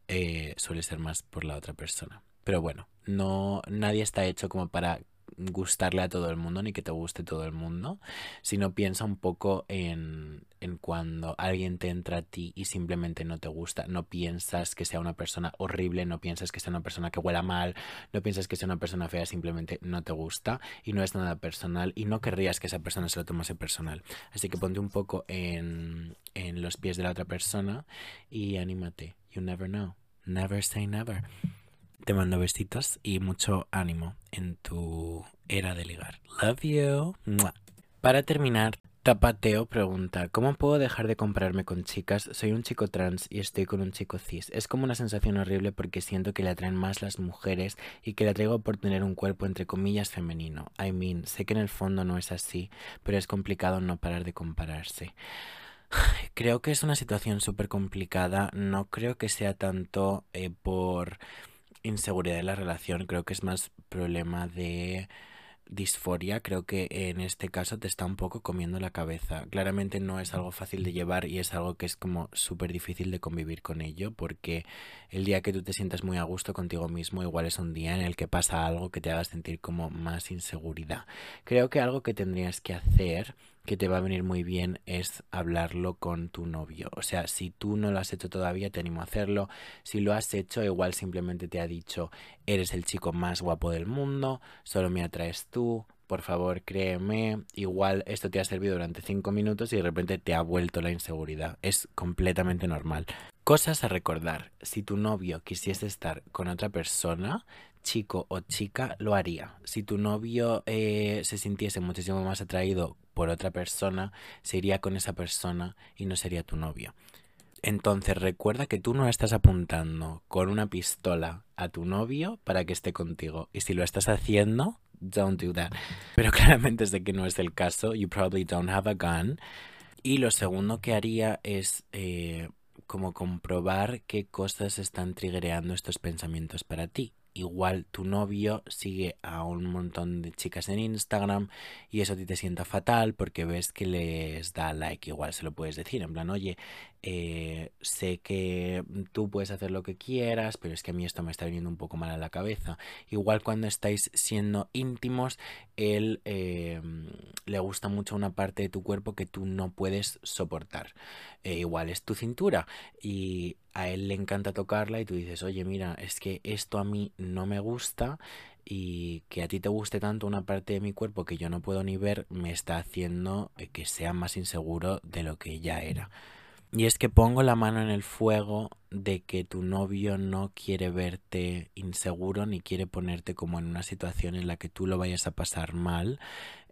eh, suele ser más por la otra persona. Pero bueno, no, nadie está hecho como para gustarle a todo el mundo ni que te guste todo el mundo, sino piensa un poco en, en cuando alguien te entra a ti y simplemente no te gusta, no piensas que sea una persona horrible, no piensas que sea una persona que huela mal, no piensas que sea una persona fea, simplemente no te gusta y no es nada personal y no querrías que esa persona se lo tomase personal. Así que ponte un poco en, en los pies de la otra persona y anímate. You never know. Never say never. Te mando besitos y mucho ánimo en tu era de ligar. Love you. Para terminar, Tapateo pregunta, ¿cómo puedo dejar de compararme con chicas? Soy un chico trans y estoy con un chico cis. Es como una sensación horrible porque siento que le atraen más las mujeres y que le atraigo por tener un cuerpo entre comillas femenino. I mean, sé que en el fondo no es así, pero es complicado no parar de compararse. <sighs> Creo que es una situación súper complicada. No creo que sea tanto eh, por inseguridad de la relación, creo que es más problema de disforia, creo que en este caso te está un poco comiendo la cabeza. Claramente no es algo fácil de llevar y es algo que es como súper difícil de convivir con ello, porque el día que tú te sientas muy a gusto contigo mismo, igual es un día en el que pasa algo que te haga sentir como más inseguridad. Creo que algo que tendrías que hacer que te va a venir muy bien es hablarlo con tu novio. O sea, si tú no lo has hecho todavía, te animo a hacerlo. Si lo has hecho, igual simplemente te ha dicho, eres el chico más guapo del mundo, solo me atraes tú, por favor, créeme, igual esto te ha servido durante cinco minutos y de repente te ha vuelto la inseguridad. Es completamente normal. Cosas a recordar. Si tu novio quisiese estar con otra persona, chico o chica, lo haría. Si tu novio eh, se sintiese muchísimo más atraído por otra persona, se iría con esa persona y no sería tu novio. Entonces recuerda que tú no estás apuntando con una pistola a tu novio para que esté contigo. Y si lo estás haciendo, don't do that. Pero <laughs> claramente sé que no es el caso. You probably don't have a gun. Y lo segundo que haría es eh, como comprobar qué cosas están triggereando estos pensamientos para ti igual tu novio sigue a un montón de chicas en Instagram y eso a ti te sienta fatal porque ves que les da like, igual se lo puedes decir, en plan, oye, eh, sé que tú puedes hacer lo que quieras, pero es que a mí esto me está viniendo un poco mal a la cabeza. Igual cuando estáis siendo íntimos, él eh, le gusta mucho una parte de tu cuerpo que tú no puedes soportar. Eh, igual es tu cintura y a él le encanta tocarla y tú dices, oye, mira, es que esto a mí no me gusta y que a ti te guste tanto una parte de mi cuerpo que yo no puedo ni ver me está haciendo que sea más inseguro de lo que ya era. Y es que pongo la mano en el fuego de que tu novio no quiere verte inseguro ni quiere ponerte como en una situación en la que tú lo vayas a pasar mal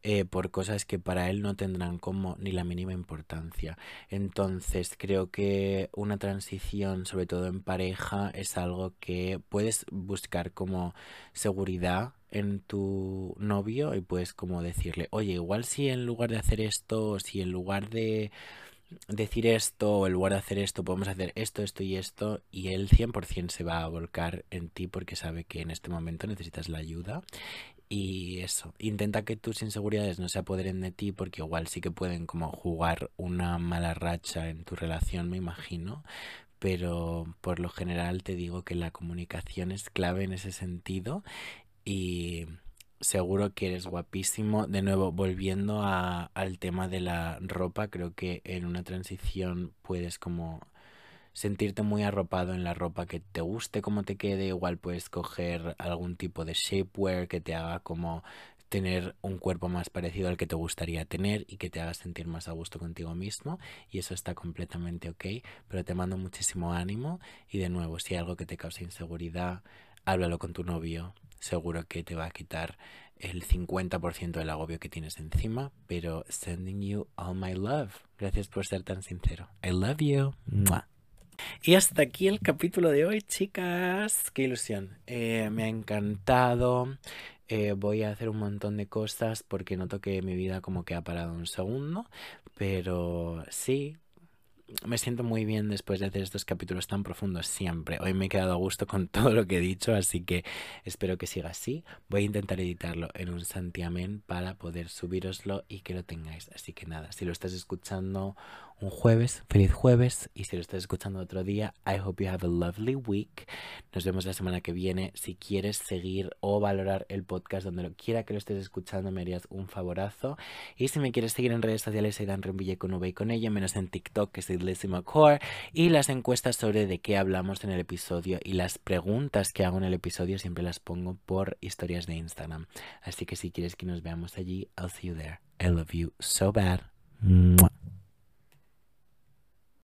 eh, por cosas que para él no tendrán como ni la mínima importancia. Entonces creo que una transición, sobre todo en pareja, es algo que puedes buscar como seguridad en tu novio y puedes como decirle, oye, igual si en lugar de hacer esto, si en lugar de decir esto o en lugar de hacer esto podemos hacer esto, esto y esto y él 100% se va a volcar en ti porque sabe que en este momento necesitas la ayuda y eso, intenta que tus inseguridades no se apoderen de ti porque igual sí que pueden como jugar una mala racha en tu relación, me imagino, pero por lo general te digo que la comunicación es clave en ese sentido y seguro que eres guapísimo. De nuevo, volviendo a, al tema de la ropa, creo que en una transición puedes como sentirte muy arropado en la ropa que te guste como te quede. Igual puedes coger algún tipo de shapewear que te haga como tener un cuerpo más parecido al que te gustaría tener y que te haga sentir más a gusto contigo mismo y eso está completamente ok, pero te mando muchísimo ánimo y de nuevo, si hay algo que te causa inseguridad, háblalo con tu novio, seguro que te va a quitar el 50% del agobio que tienes encima, pero sending you all my love. Gracias por ser tan sincero. I love you. Y hasta aquí el capítulo de hoy, chicas. Qué ilusión. Eh, me ha encantado. Eh, voy a hacer un montón de cosas porque noto que mi vida como que ha parado un segundo. Pero sí, me siento muy bien después de hacer estos capítulos tan profundos siempre. Hoy me he quedado a gusto con <laughs> todo lo que he dicho, así que espero que siga así. Voy a intentar editarlo en un santiamén para poder subiroslo y que lo tengáis. Así que nada, si lo estás escuchando un jueves, feliz jueves. Y si lo estás escuchando otro día, I hope you have a lovely week. Nos vemos la semana que viene. Si quieres seguir o valorar el podcast donde lo quiera que lo estés escuchando, me harías un favorazo. Y si me quieres seguir en redes sociales, soy Dan Rembille con V y con ella, menos en TikTok, que soy Lizzie McCore. Y las encuestas sobre de qué hablamos en el episodio y las preguntas que hago en el episodio siempre las pongo por historias de Instagram. Así que si quieres que nos veamos allí, I'll see you there. I love you so bad. Mwah.